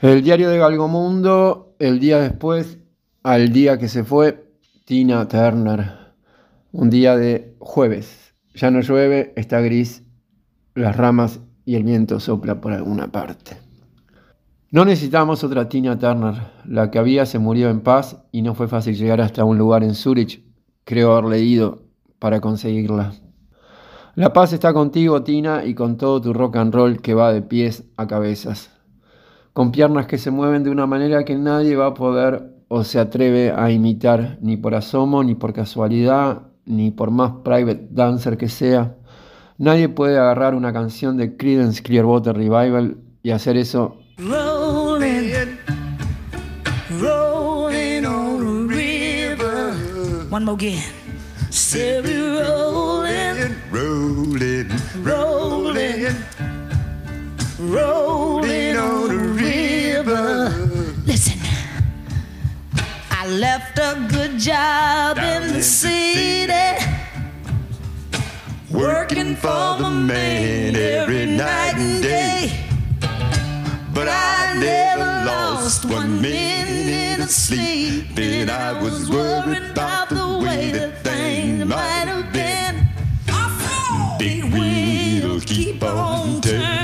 El diario de Galgomundo, el día después, al día que se fue, Tina Turner. Un día de jueves. Ya no llueve, está gris, las ramas y el viento sopla por alguna parte. No necesitamos otra Tina Turner. La que había se murió en paz y no fue fácil llegar hasta un lugar en Zurich, creo haber leído, para conseguirla. La paz está contigo, Tina, y con todo tu rock and roll que va de pies a cabezas. Con piernas que se mueven de una manera que nadie va a poder o se atreve a imitar, ni por asomo, ni por casualidad, ni por más private dancer que sea. Nadie puede agarrar una canción de Creedence Clearwater Revival y hacer eso Rolling, rolling on the river. One more again. Rolling on the river. Listen, I left a good job in the city, working for the man every night and day. But I never lost one minute of sleep, and I was worried about the way that things might have been. Big wheel keep on turning.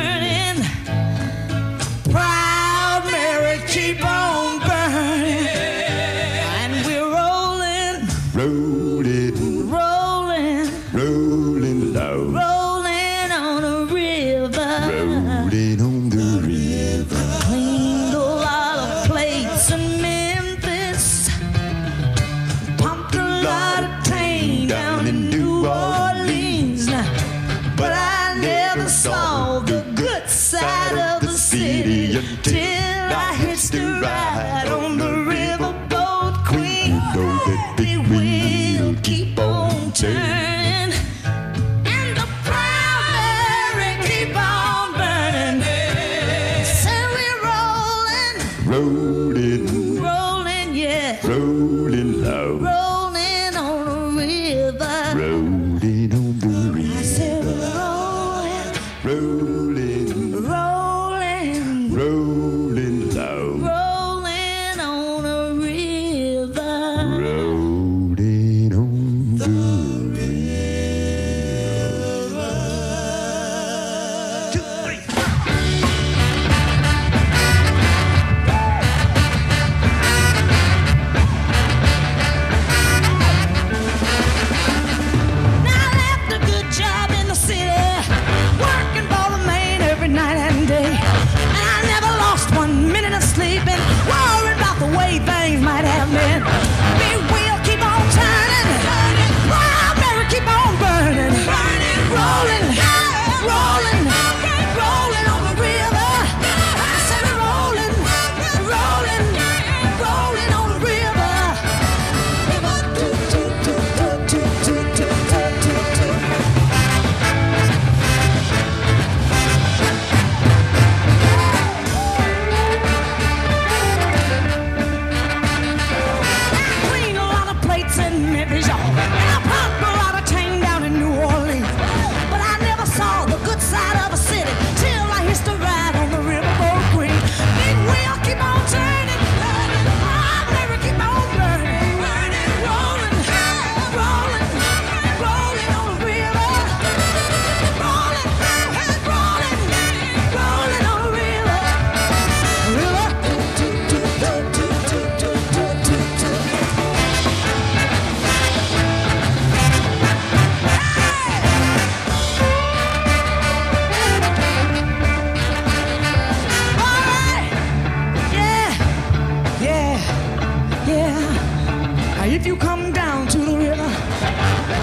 Yeah. If you come down to the river,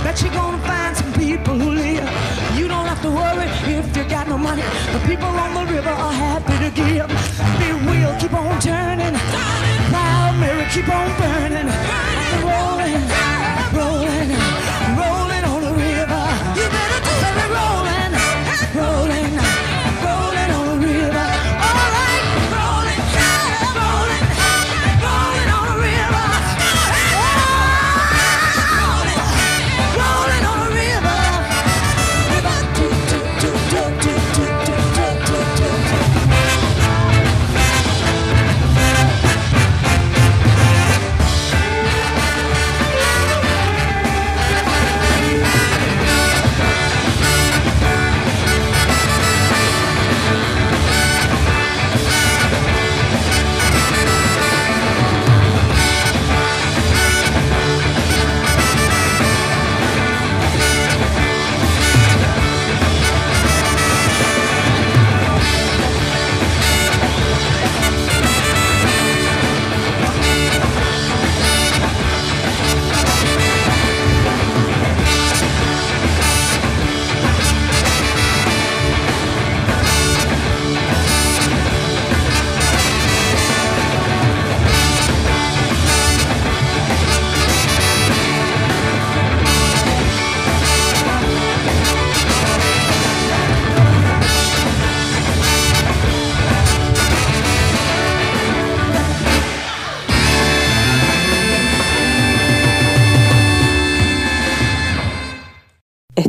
bet you're gonna find some people who live. You don't have to worry if you got no money. The people on the river are happy to give. Big wheel keep on turning, proud Mary keep on burning, rolling, rolling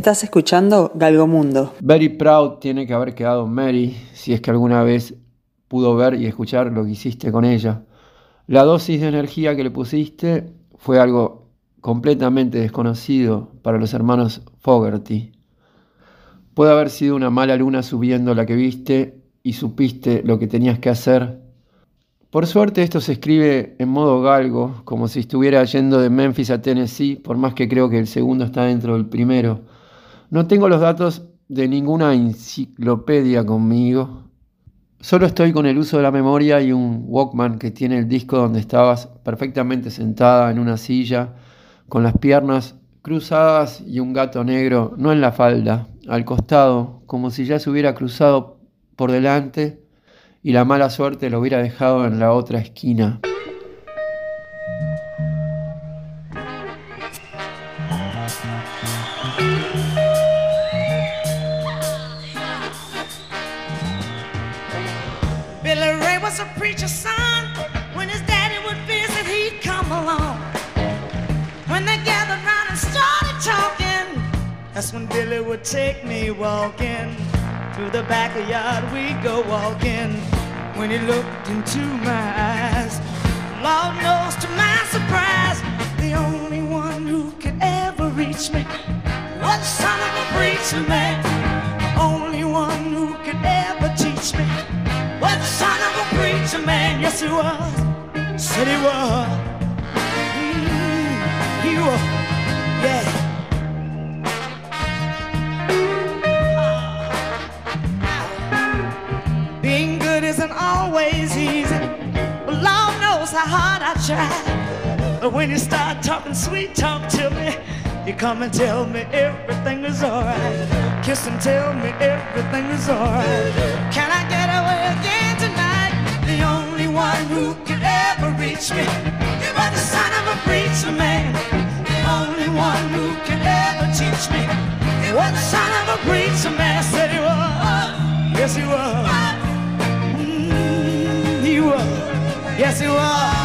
Estás escuchando Galgomundo. Very proud tiene que haber quedado Mary, si es que alguna vez pudo ver y escuchar lo que hiciste con ella. La dosis de energía que le pusiste fue algo completamente desconocido para los hermanos Fogerty. Puede haber sido una mala luna subiendo la que viste y supiste lo que tenías que hacer. Por suerte esto se escribe en modo galgo, como si estuviera yendo de Memphis a Tennessee, por más que creo que el segundo está dentro del primero. No tengo los datos de ninguna enciclopedia conmigo. Solo estoy con el uso de la memoria y un Walkman que tiene el disco donde estabas perfectamente sentada en una silla, con las piernas cruzadas y un gato negro, no en la falda, al costado, como si ya se hubiera cruzado por delante y la mala suerte lo hubiera dejado en la otra esquina. Preacher's son. When his daddy would visit, he'd come along. When they gathered round and started talking, that's when Billy would take me walking. Through the backyard we'd go walking. When he looked into my eyes, Lord knows to my surprise, the only one who could ever reach me was son of a preacher man. Man. Yes, he was. Said he was. He was. Yeah. Being good isn't always easy. But Lord knows how hard I try. But when you start talking sweet talk to me, you come and tell me everything is alright. Kiss and tell me everything is alright. Can I get away again tonight? The only one who could ever reach me. You were the son of a preacher man. The only one who could ever teach me. You were the son of a preacher man. Said he was. Yes, he was. Mm, he was. Yes, he was.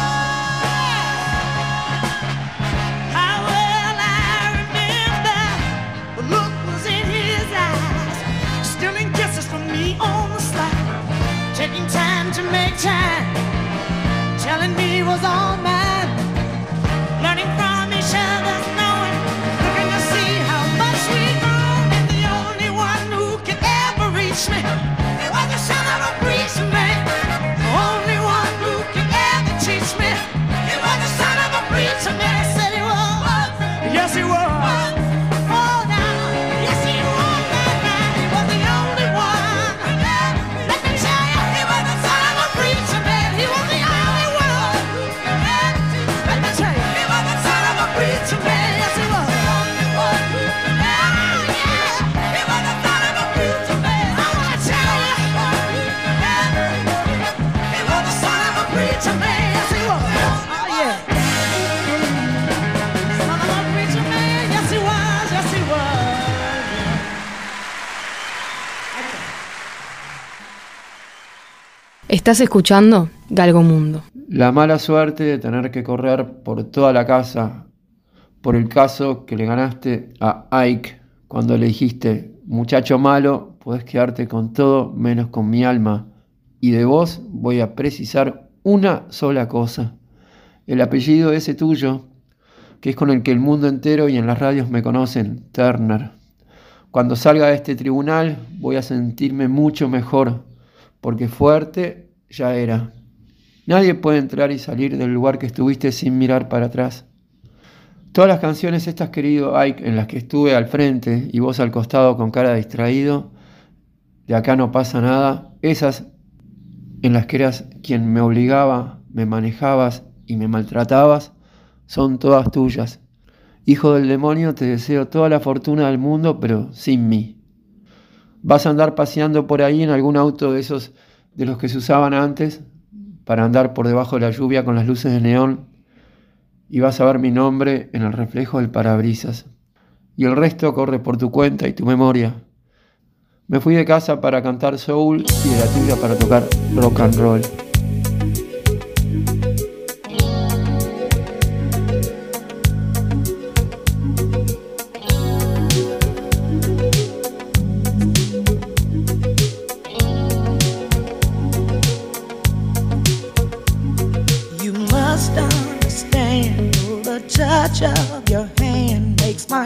Estás escuchando Galgo Mundo. La mala suerte de tener que correr por toda la casa por el caso que le ganaste a Ike cuando le dijiste, muchacho malo, podés quedarte con todo menos con mi alma. Y de vos voy a precisar una sola cosa. El apellido ese tuyo, que es con el que el mundo entero y en las radios me conocen, Turner. Cuando salga de este tribunal voy a sentirme mucho mejor, porque fuerte ya era. Nadie puede entrar y salir del lugar que estuviste sin mirar para atrás. Todas las canciones estas, querido Ike, en las que estuve al frente y vos al costado con cara distraído, de acá no pasa nada, esas en las que eras quien me obligaba, me manejabas y me maltratabas, son todas tuyas. Hijo del demonio, te deseo toda la fortuna del mundo, pero sin mí. Vas a andar paseando por ahí en algún auto de esos de los que se usaban antes, para andar por debajo de la lluvia con las luces de neón, y vas a ver mi nombre en el reflejo del parabrisas. Y el resto corre por tu cuenta y tu memoria. Me fui de casa para cantar soul y de la tuya para tocar rock and roll.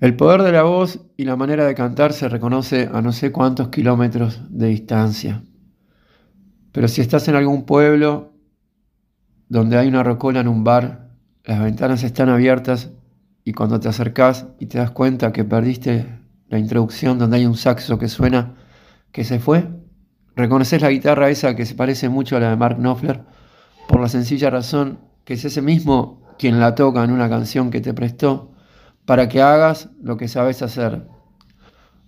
El poder de la voz y la manera de cantar se reconoce a no sé cuántos kilómetros de distancia. Pero si estás en algún pueblo donde hay una rocola en un bar, las ventanas están abiertas y cuando te acercás y te das cuenta que perdiste la introducción donde hay un saxo que suena que se fue, reconoces la guitarra esa que se parece mucho a la de Mark Knopfler por la sencilla razón que es ese mismo quien la toca en una canción que te prestó para que hagas lo que sabes hacer.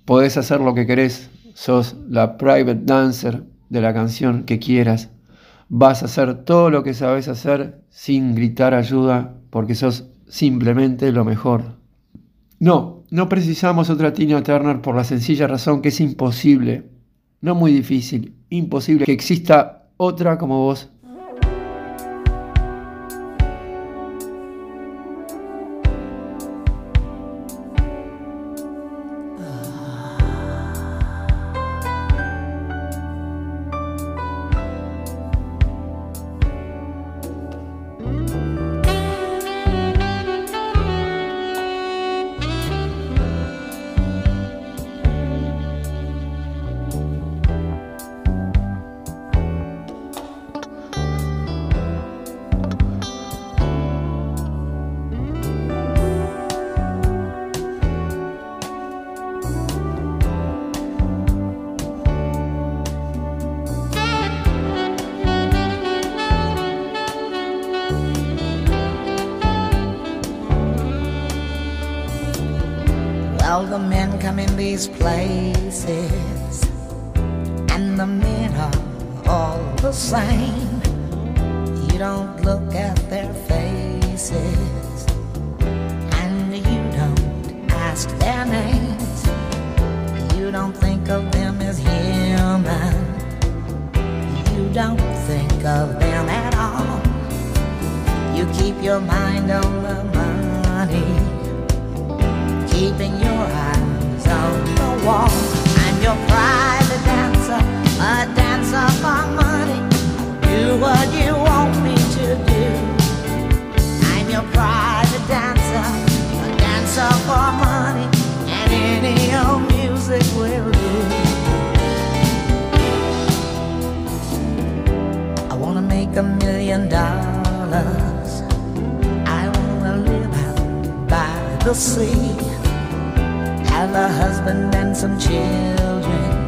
Podés hacer lo que querés, sos la private dancer de la canción que quieras. Vas a hacer todo lo que sabes hacer sin gritar ayuda porque sos simplemente lo mejor. No, no precisamos otra Tina Turner por la sencilla razón que es imposible, no muy difícil, imposible que exista otra como vos. in these places, and the men are all the same. dancer, a dancer for money, and any old music will do. I wanna make a million dollars. I wanna live out by the sea, have a husband and some children.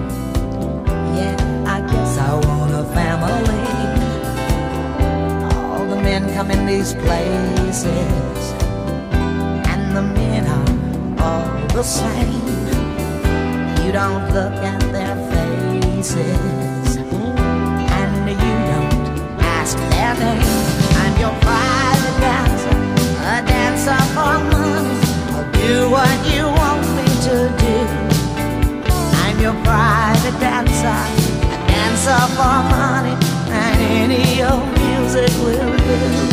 women come in these places, and the men are all the same. You don't look at their faces, and you don't ask their names. I'm your private dancer, a dancer for money. I'll do what you want me to do. I'm your private dancer, a dancer for money any old music will do.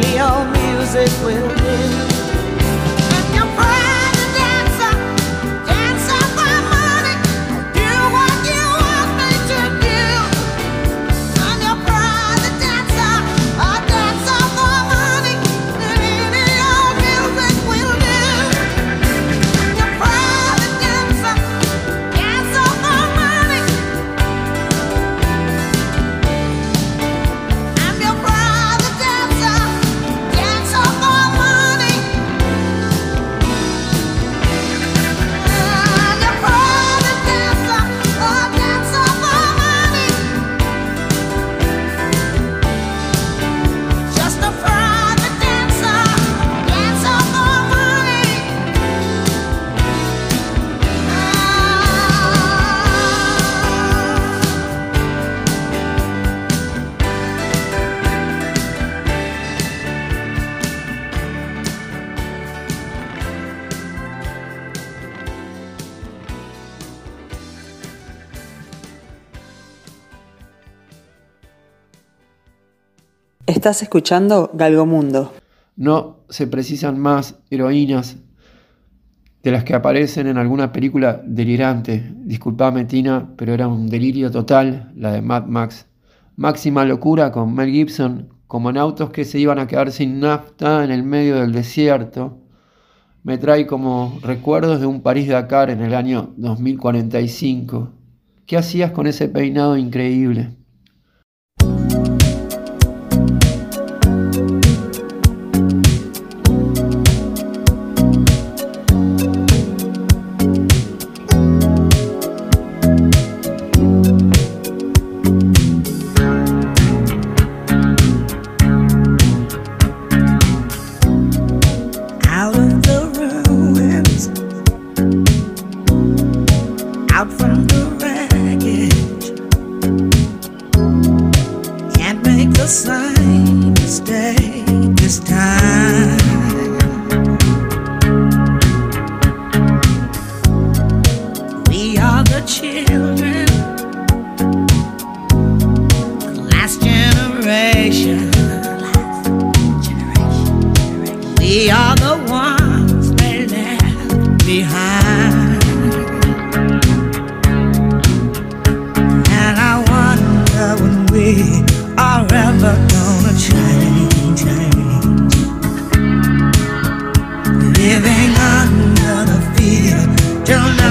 neon music within Estás escuchando Galgomundo. No se precisan más heroínas de las que aparecen en alguna película delirante. Disculpame, Tina, pero era un delirio total la de Mad Max. Máxima locura con Mel Gibson, como en autos que se iban a quedar sin nafta en el medio del desierto. Me trae como recuerdos de un París-Dakar en el año 2045. ¿Qué hacías con ese peinado increíble? Tell me.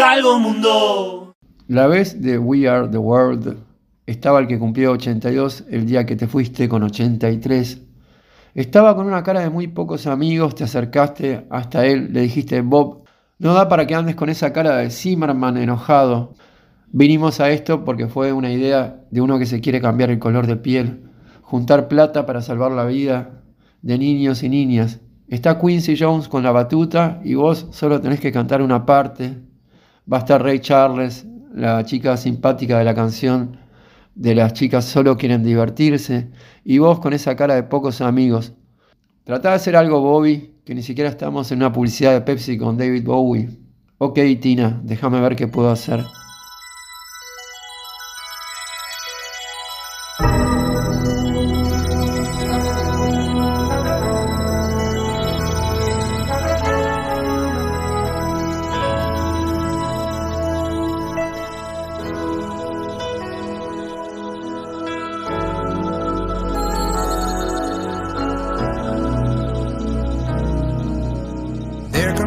Galgo Mundo. La vez de We Are the World estaba el que cumplió 82 el día que te fuiste con 83. Estaba con una cara de muy pocos amigos, te acercaste hasta él, le dijiste, Bob, no da para que andes con esa cara de Zimmerman enojado. Vinimos a esto porque fue una idea de uno que se quiere cambiar el color de piel, juntar plata para salvar la vida de niños y niñas. Está Quincy Jones con la batuta y vos solo tenés que cantar una parte. Va a estar Ray Charles, la chica simpática de la canción de las chicas solo quieren divertirse, y vos con esa cara de pocos amigos. Tratá de hacer algo, Bobby, que ni siquiera estamos en una publicidad de Pepsi con David Bowie. Ok, Tina, déjame ver qué puedo hacer.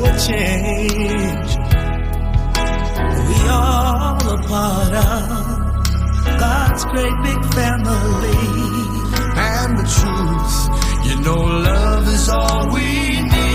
Make change. We all a part of God's great big family. And the truth, you know, love is all we need.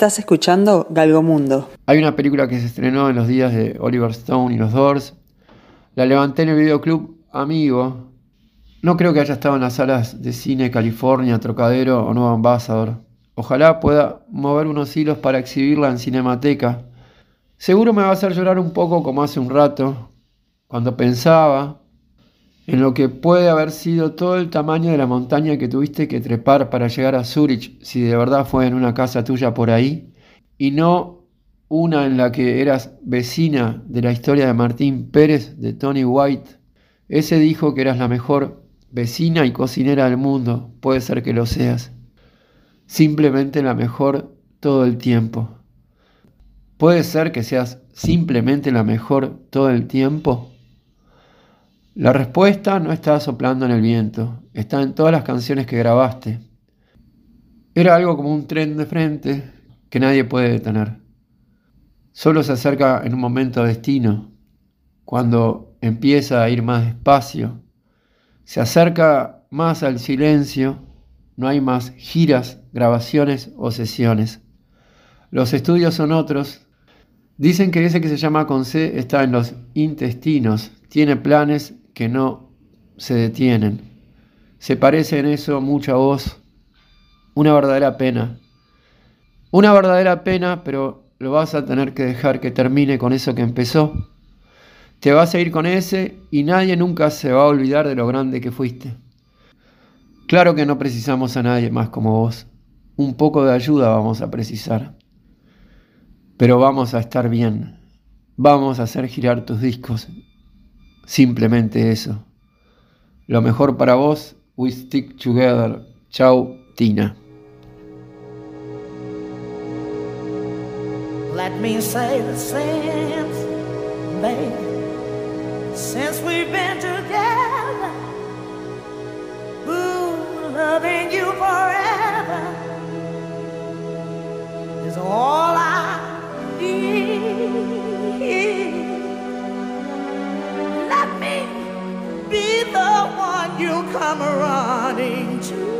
Estás escuchando Galgomundo. Hay una película que se estrenó en los días de Oliver Stone y los Doors. La levanté en el videoclub Amigo. No creo que haya estado en las salas de cine California, Trocadero o Nuevo Ambassador. Ojalá pueda mover unos hilos para exhibirla en Cinemateca. Seguro me va a hacer llorar un poco como hace un rato, cuando pensaba en lo que puede haber sido todo el tamaño de la montaña que tuviste que trepar para llegar a Zurich, si de verdad fue en una casa tuya por ahí, y no una en la que eras vecina de la historia de Martín Pérez, de Tony White. Ese dijo que eras la mejor vecina y cocinera del mundo, puede ser que lo seas. Simplemente la mejor todo el tiempo. ¿Puede ser que seas simplemente la mejor todo el tiempo? La respuesta no está soplando en el viento, está en todas las canciones que grabaste. Era algo como un tren de frente que nadie puede detener. Solo se acerca en un momento destino, cuando empieza a ir más despacio. Se acerca más al silencio, no hay más giras, grabaciones o sesiones. Los estudios son otros. Dicen que ese que se llama con C está en los intestinos, tiene planes que no se detienen. Se parece en eso mucho a vos. Una verdadera pena. Una verdadera pena, pero lo vas a tener que dejar que termine con eso que empezó. Te vas a ir con ese y nadie nunca se va a olvidar de lo grande que fuiste. Claro que no precisamos a nadie más como vos. Un poco de ayuda vamos a precisar. Pero vamos a estar bien. Vamos a hacer girar tus discos. Simplemente eso. Lo mejor para vos, we stick together. Chau, Tina. Let me say the since, baby, since we've been together, ooh, loving you forever come running to.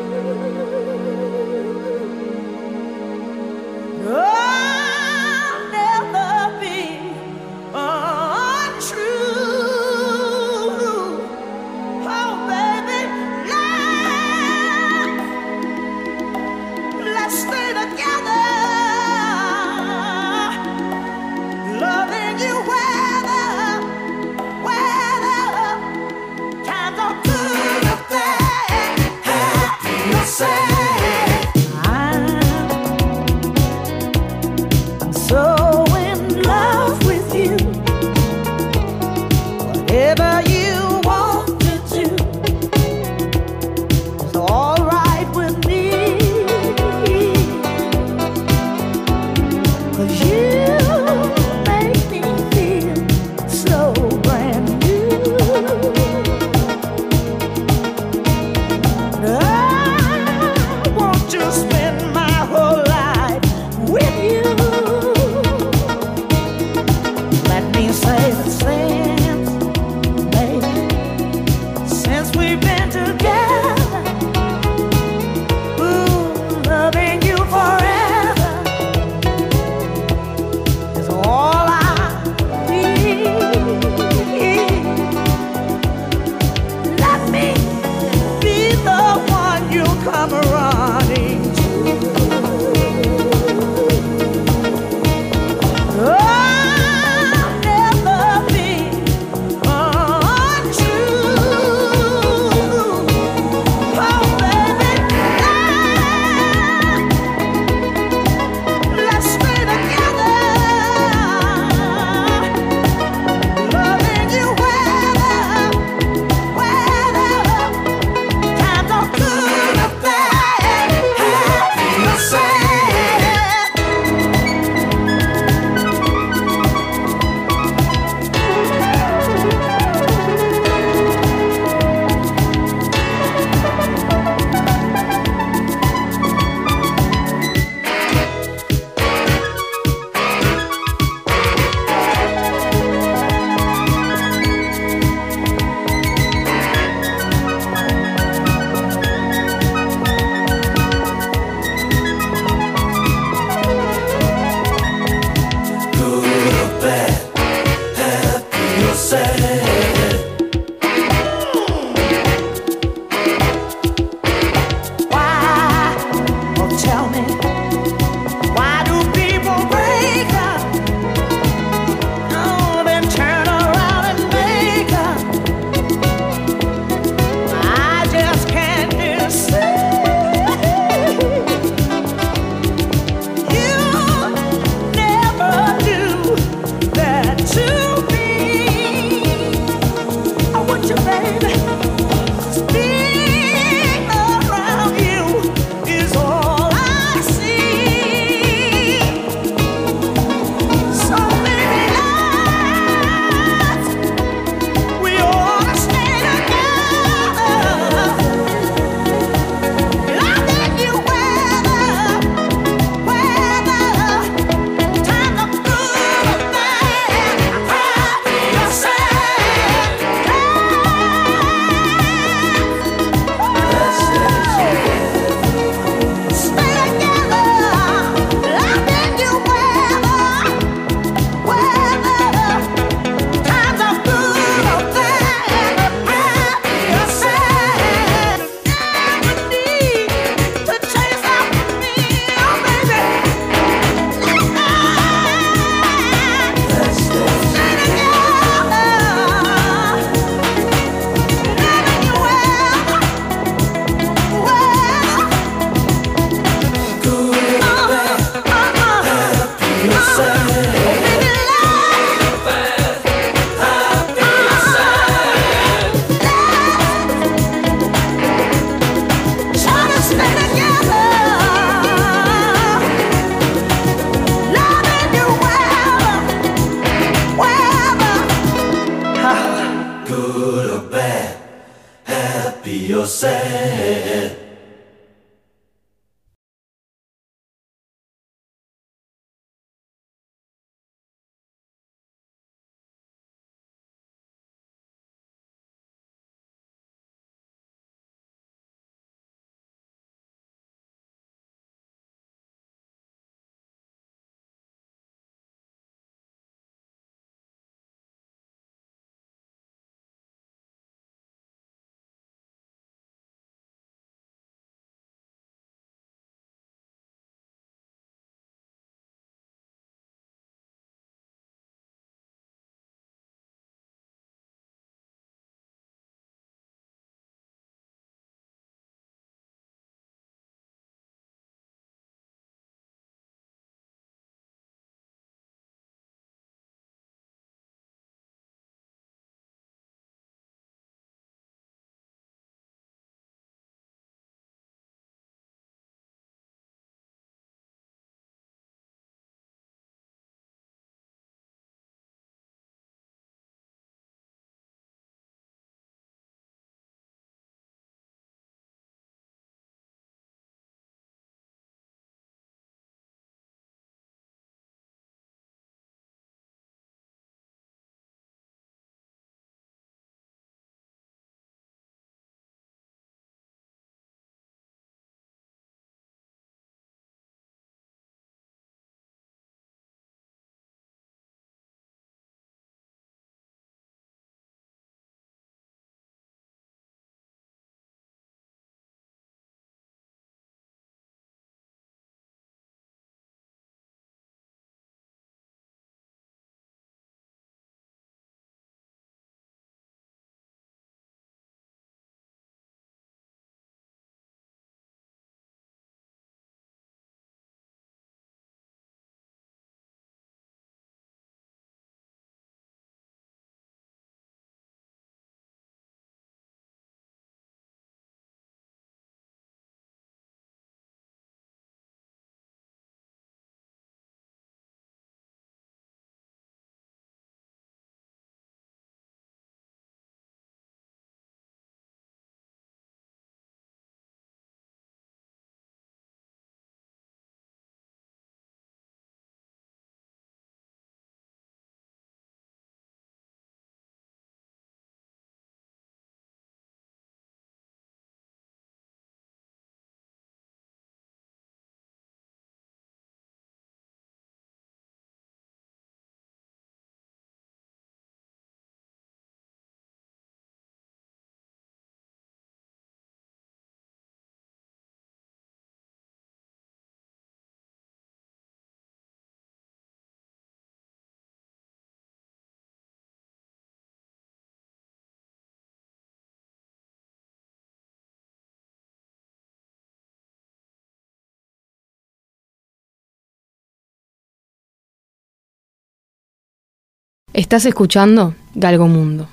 Estás escuchando Galgo Mundo.